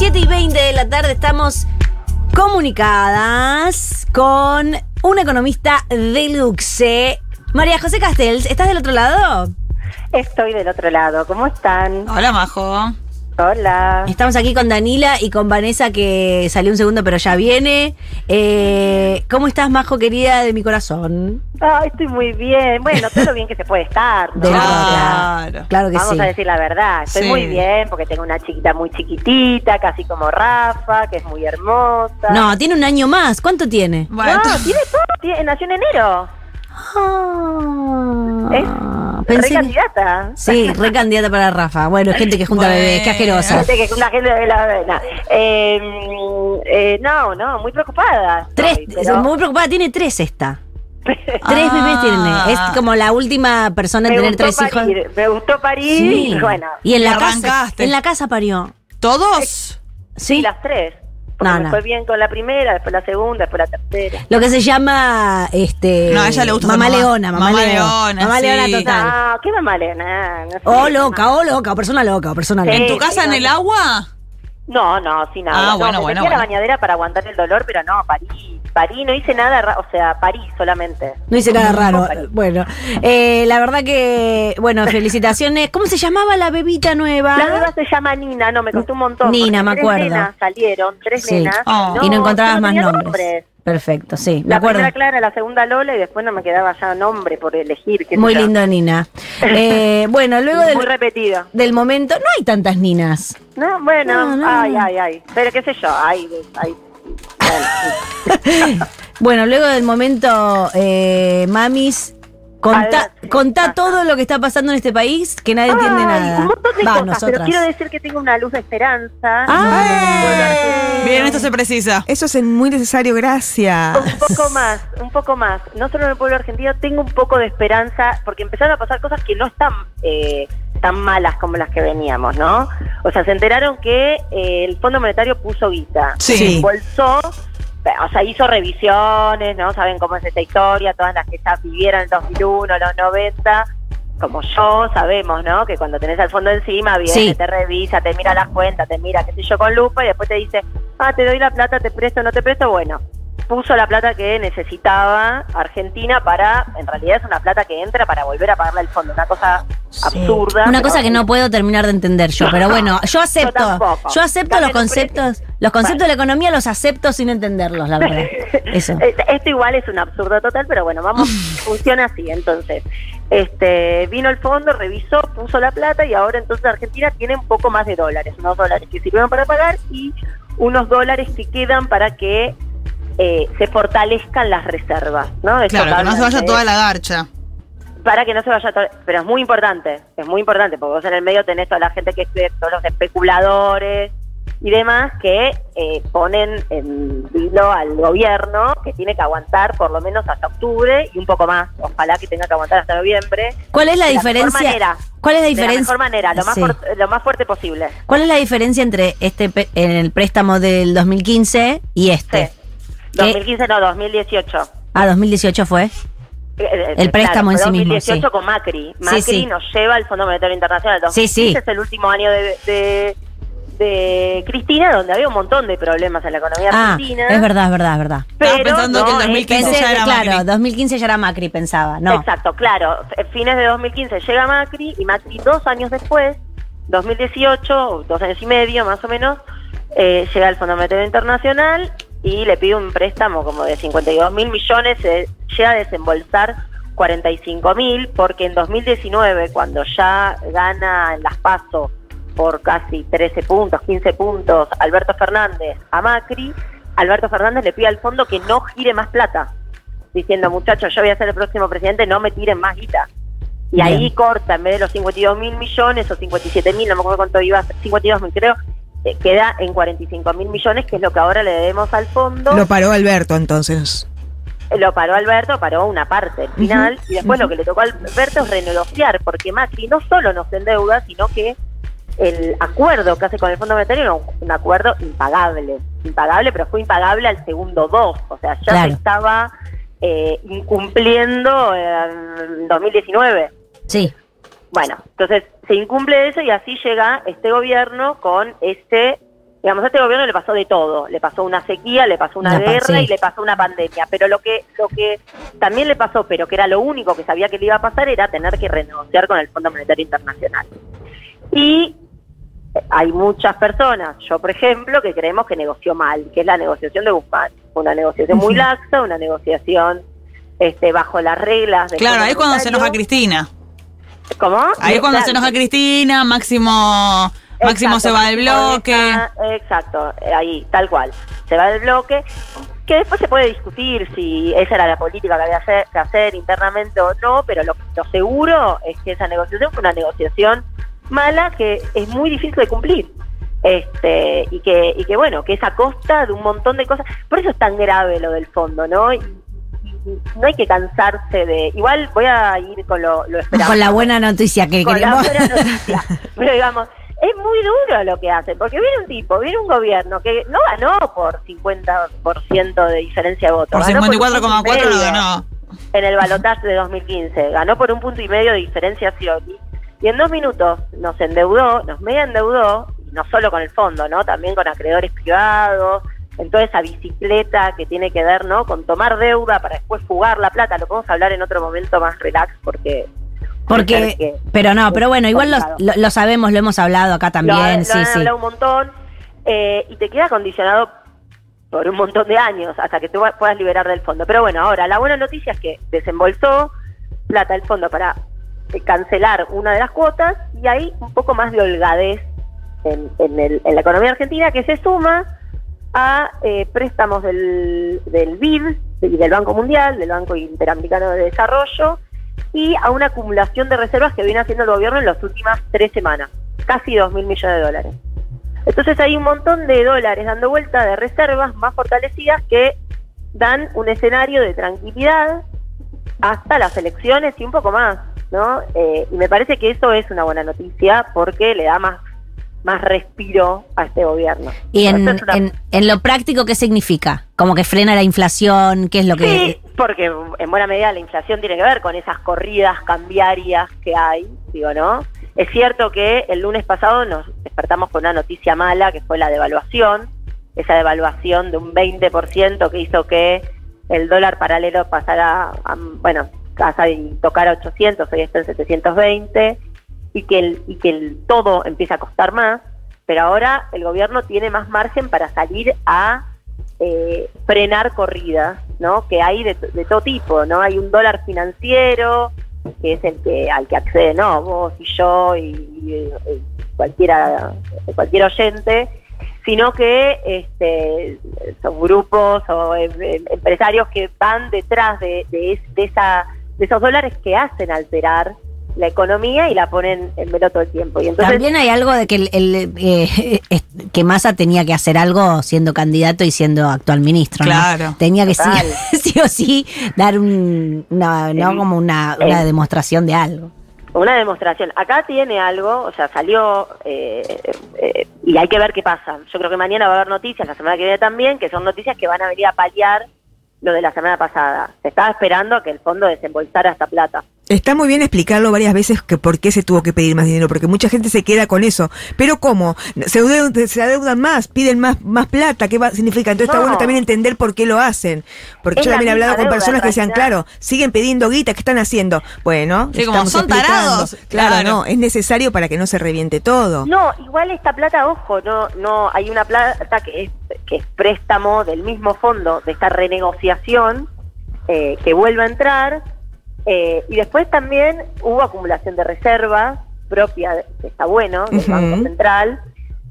7 y 20 de la tarde estamos comunicadas con una economista deluxe. María José Castells, ¿estás del otro lado? Estoy del otro lado. ¿Cómo están? Hola, Majo. Hola. Estamos aquí con Danila y con Vanessa que salió un segundo pero ya viene. Eh, ¿Cómo estás, Majo querida de mi corazón? Ay, estoy muy bien. Bueno, todo lo bien que se puede estar. ¿no? De. Claro. Claro que Vamos sí. a decir la verdad. Estoy Sí. muy bien porque tengo una chiquita muy chiquitita, casi como Rafa, que es muy hermosa. No, tiene un año más. ¿Cuánto tiene? Bueno, No, tú- tiene todo. Tiene- nació en enero. Es Ah, re pensé que- candidata. Sí, re candidata para Rafa. Bueno, gente que junta Bueno. bebés, qué asquerosa. Gente que una gente de la vena. Eh, eh, no, no, muy preocupada. Tres, estoy, pero- muy preocupada, tiene tres esta. Tres Ah. bebés tiene. Es como la última persona en tener tres hijos. Me gustó parir Sí. y bueno, Y en la casa. En la casa parió. ¿Todos? Sí. y las tres. Porque No, me no. fue bien con la primera, después la segunda, después la tercera. Lo que se llama este No, a ella le gusta mamá mamá. leona, mamá, Mamá leona. leona, Mamá sí. leona total. Ah, qué mamá no sé. Oh, loca, oh, loca, o persona loca, o persona Sí. loca. ¿En tu casa en el agua? No, no, sin nada. Ah, no, bueno, me bueno, metí a la bañadera para aguantar el dolor, pero no, parí. Parí, no hice nada, o sea, parí solamente. No hice nada raro. Bueno, eh, la verdad que, bueno, felicitaciones. ¿Cómo se llamaba la bebita nueva? La nueva se llama Nina, no, me costó un montón. Nina, me tres acuerdo. nenas salieron, tres Sí. nenas. Oh. y no encontrabas más tenía nombres. Perfecto, sí, me La acuerdo. primera Clara, la segunda Lola y después no me quedaba ya nombre por elegir. Muy yo. lindo, Nina. Eh, bueno, luego Muy del, repetido. del momento, no hay tantas ninas. No, bueno, No, no, ay, no. ay, ay. Pero qué sé yo, ay, ay. Bueno. Bueno, luego del momento, eh, mamis, contá, contá todo lo que está pasando en este país, que nadie entiende nada. Un montón de Va, cosas, nosotras. pero quiero decir que tengo una luz de esperanza. ¡Ay! Bien, esto se precisa. Eso es muy necesario, gracias. Un poco más, un poco más. No solo en el pueblo argentino, tengo un poco de esperanza porque empezaron a pasar cosas que no están eh, tan malas como las que veníamos, ¿no? O sea, se enteraron que eh, el Fondo Monetario puso guita. Sí. Sí. Embolsó, o sea, hizo revisiones, ¿no? Saben cómo es esta historia, todas las que ya vivieron en el 2001, los 90. Como yo, sabemos, ¿no? Que cuando tenés al fondo encima, viene, Sí. te revisa, te mira las cuentas, te mira, qué sé yo, con lupa y después te dice, ah, te doy la plata, te presto, no te presto. Bueno, puso la plata que necesitaba Argentina para, en realidad es una plata que entra para volver a pagarle al fondo, una cosa absurda. Una cosa que no puedo terminar de entender yo, pero bueno, yo acepto. tampoco. Yo acepto Dame los conceptos, los conceptos de la economía los acepto sin entenderlos, la verdad. Eso. Esto igual es un absurdo total, pero bueno, vamos, funciona así. Entonces, este vino el fondo, revisó, puso la plata y ahora entonces Argentina tiene un poco más de dólares, unos dólares que sirvieron para pagar y unos dólares que quedan para que eh, se fortalezcan las reservas, ¿no? Esto Claro, que no se vaya de- toda la garcha. Para que no se vaya todo, pero es muy importante, es muy importante, porque vos en el medio tenés toda la gente que es todos los especuladores y demás que eh, ponen en vilo al gobierno que tiene que aguantar por lo menos hasta octubre y un poco más, ojalá que tenga que aguantar hasta noviembre. ¿Cuál es la de diferencia? manera. ¿Cuál es la De la diferencia? mejor manera, lo más, Sí. lo más fuerte posible. ¿Cuál es la diferencia entre este en el préstamo del 2015 y este? Sí. 2015 no, 2018. Ah, 2018 fue. Eh, eh, El préstamo en sí mismo, 2018 sí. con Macri. Macri sí. nos lleva al Fondo Monetario Internacional. Sí, sí. 2015 es el último año de, de, de Cristina, donde había un montón de problemas en la economía Ah, argentina. es verdad, es verdad, es verdad. Estaba pensando que el es- 2015 Pensé ya era claro, Macri. 2015 ya era Macri, pensaba. No. Exacto, claro. Fines de 2015 llega Macri y Macri dos años después, 2018, o dos años y medio más o menos, eh, llega al Fondo Monetario Internacional y le pide un préstamo como de 52 mil millones, se llega a desembolsar 45 mil, porque en 2019, cuando ya gana en las PASO por casi 13 puntos, 15 puntos, Alberto Fernández a Macri, Alberto Fernández le pide al fondo que no gire más plata diciendo, muchachos, yo voy a ser el próximo presidente, no me tiren más guita. Y Bien. ahí corta, en vez de los 52 mil millones o 57 mil, no me acuerdo cuánto iba, 52 mil creo, queda en 45 mil millones, que es lo que ahora le debemos al fondo. Lo paró Alberto entonces. Eh, Lo paró Alberto, paró una parte, el final, y después lo que le tocó a Alberto es renegociar, porque Macri no solo nos endeuda, sino que el acuerdo que hace con el Fondo Monetario era un, un acuerdo impagable, impagable, pero fue impagable al segundo dos, o sea, ya Claro. se estaba eh, incumpliendo en 2019. Sí. Bueno, entonces se incumple eso y así llega este gobierno con este digamos, a este gobierno le pasó de todo. Le pasó una sequía, le pasó una guerra sí. y le pasó una pandemia. Pero lo que, lo que también le pasó, pero que era lo único que sabía que le iba a pasar, era tener que renegociar con el Fondo Monetario Internacional. Y hay muchas personas, yo por ejemplo, que creemos que negoció mal, que es la negociación de Guzmán. Una negociación muy laxa, una negociación este, bajo las reglas. del Claro, ahí es cuando se enoja. Cristina. ¿Cómo? Ahí es cuando se enoja Cristina, Máximo, Máximo Exacto, se va del bloque. exacto, eh, ahí, tal cual. Se va del bloque. Que después se puede discutir si esa era la política que había hacer- que hacer internamente o no, pero lo, lo seguro es que esa negociación fue una negociación mala que es muy difícil de cumplir. Este, y que, y que bueno, que es a costa de un montón de cosas. Por eso es tan grave lo del fondo, ¿no? Y no hay que cansarse de. Igual voy a ir con lo, lo esperado Con la buena noticia que con la queremos. buena noticia. Pero digamos, es muy duro lo que hacen, porque viene un tipo, viene un gobierno que no ganó por 50% de diferencia de votos. Por ganó un 54,4 punto y lo ganó. En el balotaje de 2015, ganó por un punto y medio de diferencia Scioli. Y en dos minutos nos endeudó, nos mega endeudó, y no solo con el fondo, ¿no? También con acreedores privados, en toda esa bicicleta que tiene que ver, ¿no? Con tomar deuda para después fugar la plata. Lo podemos hablar en otro momento más relax porque... Porque, que- pero no, pero bueno, igual lo, lo- lo sabemos, lo hemos hablado acá Lo, también, lo sí, han sí. hablado un montón eh, y te queda condicionado por un montón de años hasta que tú puedas liberar del fondo. Pero bueno, ahora la buena noticia es que desembolsó plata el fondo para eh, cancelar una de las cuotas y hay un poco más de holgadez en, en el- en la economía argentina que se suma a eh, préstamos del, del BID y del Banco Mundial, del Banco Interamericano de Desarrollo, y a una acumulación de reservas que viene haciendo el gobierno en las últimas tres semanas, casi dos mil millones de dólares. Entonces hay un montón de dólares dando vuelta de reservas más fortalecidas que dan un escenario de tranquilidad hasta las elecciones y un poco más, ¿no? Eh, y me parece que eso es una buena noticia porque le da más más respiro a este gobierno. Y en, Esta es una- en, en lo práctico, ¿qué significa? Como que frena la inflación, ¿qué es lo que...? Sí, porque en buena medida la inflación tiene que ver con esas corridas cambiarias que hay, digo, ¿no? Es cierto que el lunes pasado nos despertamos con una noticia mala, que fue la devaluación, esa devaluación de un 20% que hizo que el dólar paralelo pasara, a, bueno, casi y tocara 800, hoy está en 720, y que, el, y que el todo empieza a costar más, pero ahora el gobierno tiene más margen para salir a eh, frenar corridas, ¿no? Que hay de, todo tipo, ¿no? Hay un dólar financiero, que es el que al que accede, ¿no? Vos y yo y cualquiera, cualquier oyente, sino que este, son grupos o em- em- empresarios que van detrás de, de, es- de esa, de esos dólares que hacen alterar la economía y la ponen en velo todo el tiempo. Y entonces, También hay algo de que el, el, eh, que Massa tenía que hacer algo siendo candidato y siendo actual ministro, ¿no? Claro. Tenía que sí, sí o sí dar un, una, ¿no? El- como una, una demostración de algo. Una demostración. Acá tiene algo, o sea, salió eh, eh, y hay que ver qué pasa. Yo creo que mañana va a haber noticias, la semana que viene también, que son noticias que van a venir a paliar lo de la semana pasada. Se estaba esperando a que el fondo desembolsara esta plata. Está muy bien explicarlo varias veces que por qué se tuvo que pedir más dinero, porque mucha gente se queda con eso. Pero ¿cómo? Se adeudan, se adeudan más, piden más, más plata, ¿qué va, significa? Entonces está No. bueno también entender por qué lo hacen. Porque Es yo también he hablado con personas que decían, claro, siguen pidiendo guita, ¿qué están haciendo? Bueno, Sí, como estamos son explicando. tarados. Claro, Claro. no, es necesario para que no se reviente todo. No, igual esta plata, ojo, no, no, hay una plata que es, que es préstamo del mismo fondo de esta renegociación eh, que vuelve a entrar eh, y después también hubo acumulación de reservas propia, que está bueno, del. Banco Central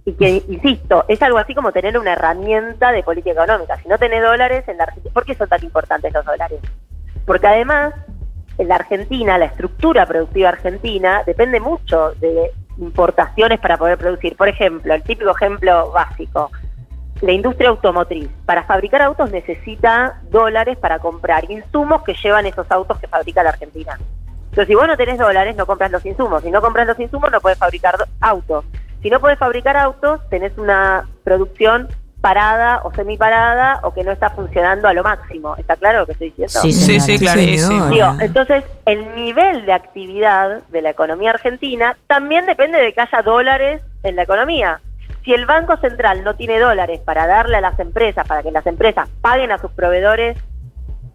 y que, insisto, es algo así como tener una herramienta de política económica. Si no tenés dólares en la Argentina, ¿por qué son tan importantes los dólares? Porque además en la Argentina, la estructura productiva argentina depende mucho de importaciones para poder producir. Por ejemplo, el típico ejemplo básico, la industria automotriz. Para fabricar autos necesita dólares para comprar insumos que llevan esos autos que fabrica la Argentina. Entonces, si vos no tenés dólares, no compras los insumos. Si no compras los insumos, no puedes fabricar autos. Si no puedes fabricar autos, tenés una producción parada o semiparada o que no está funcionando a lo máximo. ¿Está claro lo que estoy diciendo? Sí, Sí. Digo, entonces, el nivel de actividad de la economía argentina también depende de que haya dólares en la economía. Si el Banco Central no tiene dólares para darle a las empresas, para que las empresas paguen a sus proveedores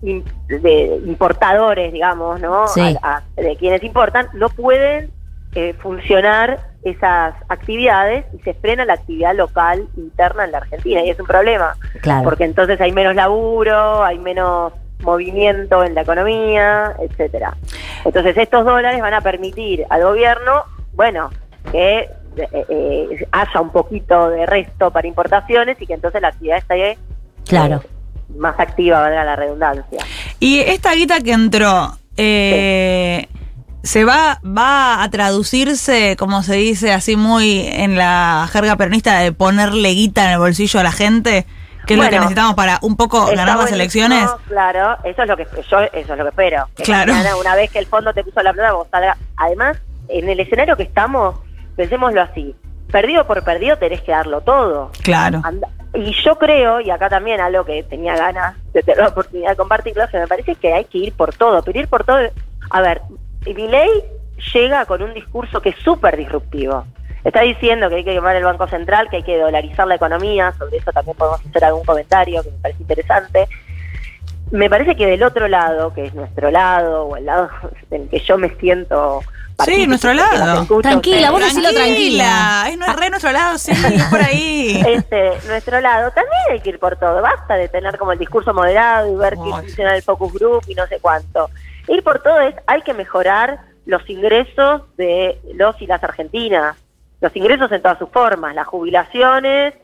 de importadores, digamos, ¿no? Sí. A- a- de quienes importan, no pueden eh, funcionar esas actividades y se frena la actividad local interna en la Argentina y es un problema Claro. porque entonces hay menos laburo, hay menos movimiento en la economía, etcétera. Entonces estos dólares van a permitir al gobierno, bueno, que eh, eh, haya un poquito de resto para importaciones y que entonces la actividad esté Claro. eh, más activa, valga la redundancia. Y esta guita que entró, eh, ¿se va, va a traducirse, como se dice así muy en la jerga peronista, de ponerle guita en el bolsillo a la gente? Que es lo que necesitamos para un poco ganar las elecciones. Claro, eso es lo que yo eso es lo que espero. Que Claro. mañana, una vez que el fondo te puso la plata, vos salga. Además, en el escenario que estamos, pensémoslo así. Perdido por perdido tenés que darlo todo. Claro. Anda- Y yo creo, y acá también algo que tenía ganas de tener la oportunidad de compartirlo, que me parece que hay que ir por todo. Pero ir por todo, a ver, Milei llega con un discurso que es súper disruptivo. Está diciendo que hay que quemar el Banco Central, que hay que dolarizar la economía, sobre eso también podemos hacer algún comentario que me parece interesante. Me parece que del otro lado, que es nuestro lado, o el lado en el que yo me siento... partícipe, nuestro que lado. escucho Tranquila, vos decilo tranquila. Es re nuestro lado, sí, es por ahí. este, nuestro lado, también hay que ir por todo. Basta de tener como el discurso moderado y ver que Ay. funciona el focus group y no sé cuánto. Ir por todo es, hay que mejorar los ingresos de los y las argentinas. Los ingresos en todas sus formas, las jubilaciones,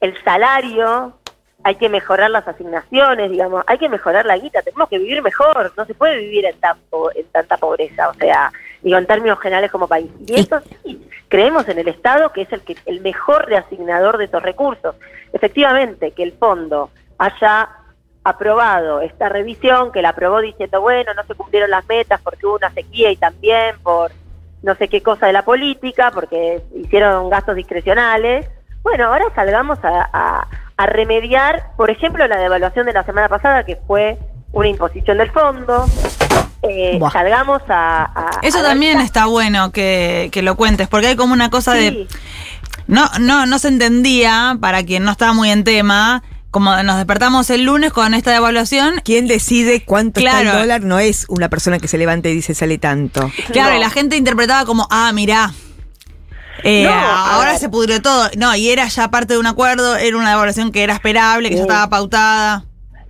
el salario, hay que mejorar las asignaciones, digamos, hay que mejorar la guita, tenemos que vivir mejor, no se puede vivir en, tan en tanta pobreza, o sea, digo, en términos generales como país. Y eso sí, creemos en el Estado que es el, que, el mejor reasignador de estos recursos. Efectivamente, que el fondo haya aprobado esta revisión, que la aprobó diciendo, bueno, no se cumplieron las metas porque hubo una sequía y también por no sé qué cosa de la política, porque hicieron gastos discrecionales. Bueno, ahora salgamos a, a- a remediar, por ejemplo, la devaluación de la semana pasada, que fue una imposición del fondo. Eh, salgamos a... a- Eso a también está bueno que, que lo cuentes, porque hay como una cosa de... No, no, no se entendía, para quien no estaba muy en tema, como nos despertamos el lunes con esta devaluación. ¿Quién decide cuánto está Claro. el dólar? No es una persona que se levanta y dice sale tanto. Claro, No. y la gente interpretaba como, ah, mirá. Eh, No, ahora se pudrió todo. No, y era ya parte de un acuerdo, era una devaluación que era esperable, que ya Sí. estaba pautada.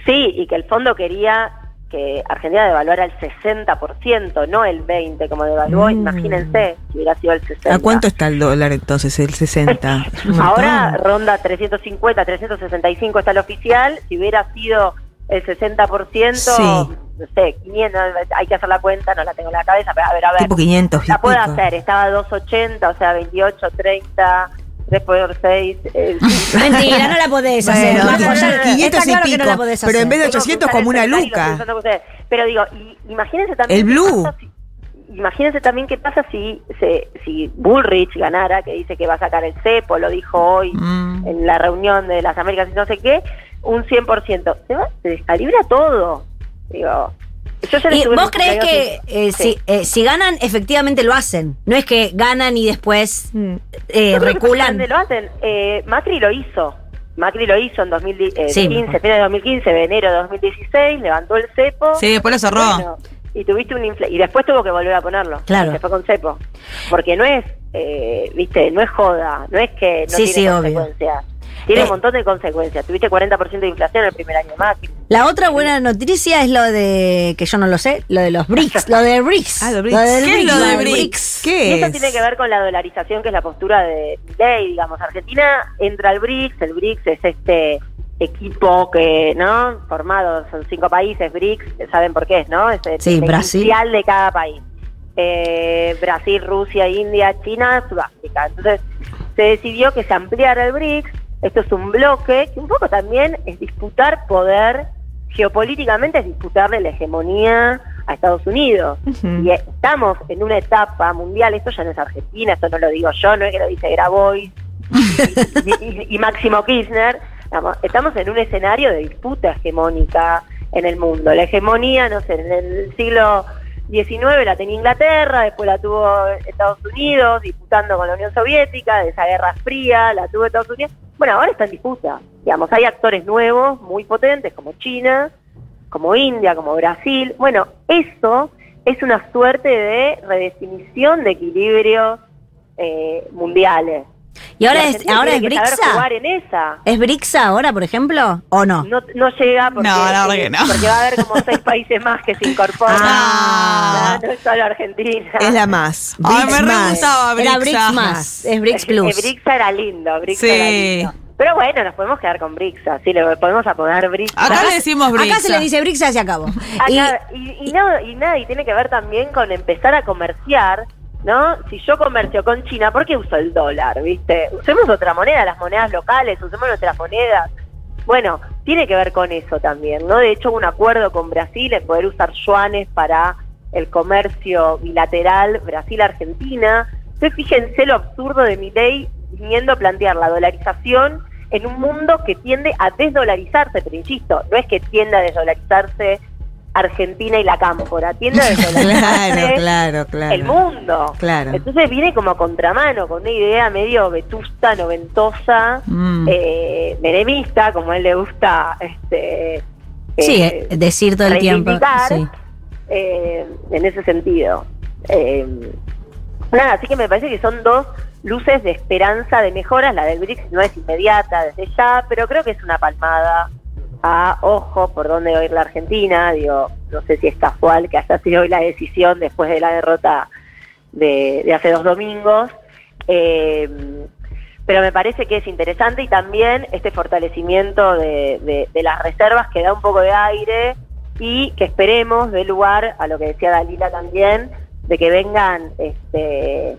Sí, y que el fondo quería que Argentina devaluara el 60%, no el 20% como devaluó. Mm. Imagínense si hubiera sido el 60%. ¿A cuánto está el dólar entonces? El 60. Es un montón. Ahora ronda 350, 365 está el oficial. Si hubiera sido el 60%, Sí. No sé, 500, hay que hacer la cuenta, no la tengo en la cabeza, pero a ver, a ver. tipo 500 y La puedo pico. hacer, estaba 280, o sea, 28, 30, 3 por 6. Eh, Mentira, no la podés hacer. Bueno, Majo, ya 500 está y claro que no pico, la podés pero hacer. en vez de Tengo que 800 usar como una luca. Pero digo, y- imagínense también. El Blue. si- imagínense también qué pasa si, se, si Bullrich ganara, que dice que va a sacar el cepo, lo dijo hoy Mm. en la reunión de las Américas y no sé qué, un 100%. Se, va, se descalibra todo. Digo, ¿Y vos crees que eh, sí. si, eh, si ganan, efectivamente lo hacen? No es que ganan y después Mm. eh, Yo creo que reculan. lo hacen. Eh, Macri lo hizo. Macri lo hizo en 2015, Sí. fines de 2015, de enero de 2016, levantó el cepo. Sí, después lo cerró. Bueno, y tuviste un infla- y después tuvo que volver a ponerlo. Claro. Y Se fue con cepo. Porque no es, eh, viste, no es joda, no es que no Sí, tiene sí, obvio. Tiene Eh. un montón de consecuencias. Tuviste 40% de inflación el primer año Macri. La otra buena noticia es lo de, que yo no lo sé, lo de los BRICS, lo de BRICS. Ah, BRICS. del ¿Qué es lo de BRICS? Y ¿Qué eso es? tiene que ver con la dolarización, que es la postura de ley, digamos. Argentina entra al BRICS, el BRICS es este equipo que, ¿no? Formado, son cinco países, BRICS, saben por qué es, ¿no? Es el, Sí, el Brasil. inicial de cada país. Eh, Brasil, Rusia, India, China, Sudáfrica. Entonces, se decidió que se ampliara el BRICS. Esto es un bloque que un poco también es disputar poder, geopolíticamente es disputarle la hegemonía a Estados Unidos. Y estamos en una etapa mundial, esto ya no es Argentina, esto no lo digo yo, no es que lo dice Grabois y, y- y Máximo Kirchner, Estamos- estamos en un escenario de disputa hegemónica en el mundo. La hegemonía, no sé, en el siglo 19 la tenía Inglaterra, después la tuvo Estados Unidos, disputando con la Unión Soviética, de esa guerra fría, la tuvo Estados Unidos. Bueno, ahora está en disputa. Digamos, hay actores nuevos, muy potentes, como China, como India, como Brasil. Bueno, eso es una suerte de redefinición de equilibrios eh, mundiales. ¿Y ahora La es, ahora es Brixa? jugar en esa. ¿Es Brixa ahora, por ejemplo? ¿O no? No, no llega porque, No, no. porque va a haber como seis países más que se incorporan. Ah. No, no es solo Argentina. Es la más. Ay, Brix me más. gustaba Brixa. Era Brix más. Es Brix Plus. Eh, Brixa era lindo, Brixa Sí. era lindo. Pero bueno, nos podemos quedar con Brixa, sí, le podemos apodar Brixa. Acá le decimos Brixa. Acá se le dice Brixa y se acabó. Y, Acá- y, y, no, y nada, y tiene que ver también con empezar a comerciar, ¿no? Si yo comercio con China, ¿por qué uso el dólar, viste? Usemos otra moneda, las monedas locales, usemos nuestras monedas. Bueno, tiene que ver con eso también, ¿no? De hecho, un acuerdo con Brasil en poder usar yuanes para el comercio bilateral Brasil-Argentina. Entonces, fíjense lo absurdo de mi ley viniendo a plantear la dolarización en un mundo que tiende a desdolarizarse, pero insisto, no es que tienda a desdolarizarse Argentina y la cámpora, tiende a Claro, claro, claro. el mundo. Claro. Entonces viene como a contramano, con una idea medio vetusta, noventosa, Mm. eh, menemista, como a él le gusta este, sí, eh, eh, decir todo el tiempo. sí. eh, en ese sentido. Nada, así que me parece que son dos luces de esperanza, de mejoras. La del BRICS no es inmediata desde ya, pero creo que es una palmada a ojo por dónde va a ir la Argentina. Digo, no sé si es casual que haya sido hoy la decisión después de la derrota de, hace dos domingos. Eh, pero me parece que es interesante y también este fortalecimiento de las reservas que da un poco de aire y que esperemos dé lugar a lo que decía Dalila también, de que vengan este,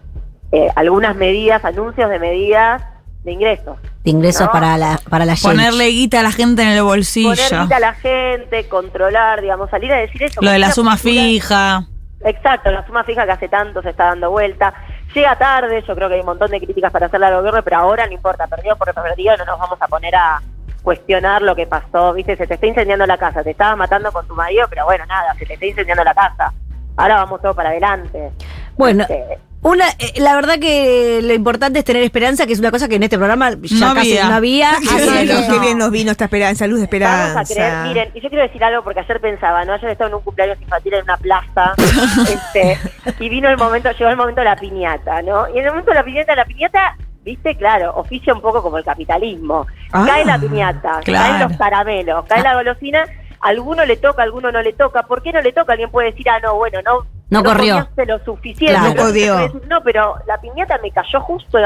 eh, algunas medidas, anuncios de medidas de ingresos. De ingresos No. para la, para la Ponerle gente. guita a la gente en el bolsillo. Poner guita a la gente, controlar, digamos, salir a decir eso. Lo de la suma postura- fija. Exacto, la suma fija que hace tanto se está dando vuelta. Llega tarde, yo creo que hay un montón de críticas para hacerle al gobierno, pero ahora no importa, perdió por perdido, no nos vamos a poner a cuestionar lo que pasó, viste, se te está incendiando la casa, te estabas matando con tu marido, pero bueno, nada, se te está incendiando la casa. Ahora vamos todo para adelante. Bueno, Este, una, eh, la verdad que lo importante es tener esperanza, que es una cosa que en este programa ya No casi había. no había. Qué así bien, que nos- no. qué bien nos vino esta esperanza, luz de esperanza. Vamos a creer, miren, y yo quiero decir algo porque ayer pensaba, ¿no? Ayer estaba en un cumpleaños infantil en una plaza, este, y vino el momento, llegó el momento de la piñata, ¿no? Y en el momento de la piñata, la piñata, viste, claro, oficia un poco como el capitalismo. Ah, cae la piñata, claro. caen los caramelos, cae la golosina, alguno le toca, alguno no le toca. ¿Por qué no le toca? Alguien puede decir, ah, no, bueno, no. No corrió. comiste lo suficiente. Claro. No decir, No, pero la piñata me cayó justo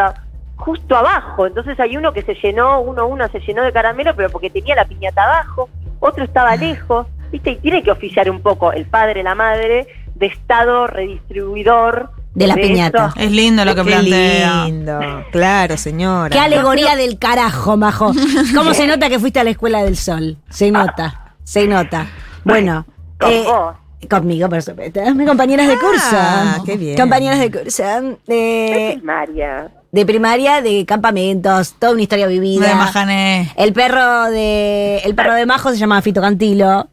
justo abajo. Entonces hay uno que se llenó, uno uno se llenó de caramelo, pero porque tenía la piñata abajo, otro Ah. estaba lejos, ¿viste? Y tiene que oficiar un poco el padre, la madre, de estado redistribuidor. De la piñata. esos- Es lindo lo que Qué plantea. lindo. Claro, señora. Qué alegoría del carajo, majo. ¿Cómo se nota que fuiste a la Escuela del Sol? Se nota, se nota. Bueno, Con eh, vos. conmigo, por supuesto. Mis compañeras de curso. Ah, qué bien. Compañeras de curso. ¿Qué eh, es María? de primaria, de campamentos, toda una historia vivida. De Majané. El perro de el perro de Majo se llama Fito Cantilo.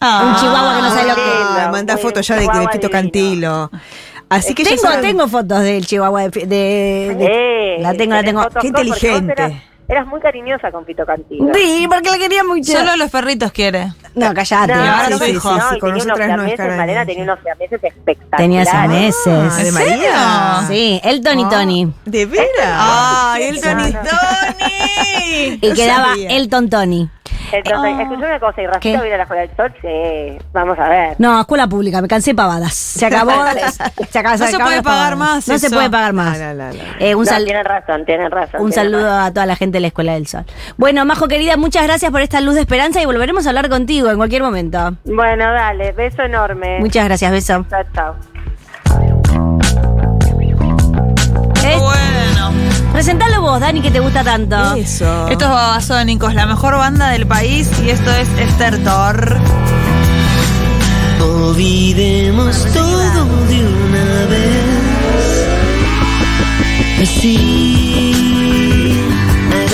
Ah. Un chihuahua que no sabe lo que- Ah, manda fotos ya de, de Fito. Cantilo. Así que tengo, tengo fotos del chihuahua de, de- de- Eh, la tengo, la tengo. Qué inteligente. Eras, muy cariñosa con Fito Cantilo. Sí, porque la quería mucho. Solo los perritos quiere. No, callate. No, ahora no, sí, hijo. no, Sí, con tenía unos nosotras no es Malena tenía unos siameses espectaculares. Tenía siameses. Ah, ¿De ¿En María? Sí, Elton y Tony. ¿De veras? ¡Ay, el Tony. Tony! Y quedaba sabía. Elton Tony. Entonces, Ah. escuchame una cosa, y Rafita ¿Qué? viene a la Escuela del Sol, sí, vamos a ver. No, escuela pública, me cansé pavadas. Se acabó. se acabó No se puede pagar más No se eso. puede pagar más. No, no, no, no. Eh, un No, sal- tienen razón, tienen razón. un tienen saludo razón. a toda la gente de la Escuela del Sol. Bueno, Majo querida, muchas gracias por esta luz de esperanza y volveremos a hablar contigo en cualquier momento. Bueno, dale, beso enorme. Muchas gracias, beso. Chao, chao. Eh, Bueno. Presentalo vos, Dani, que te gusta tanto. Eso. Estos babasónicos, la mejor banda del país y esto es Esther Thor. Olvidemos todo de una vez. Decir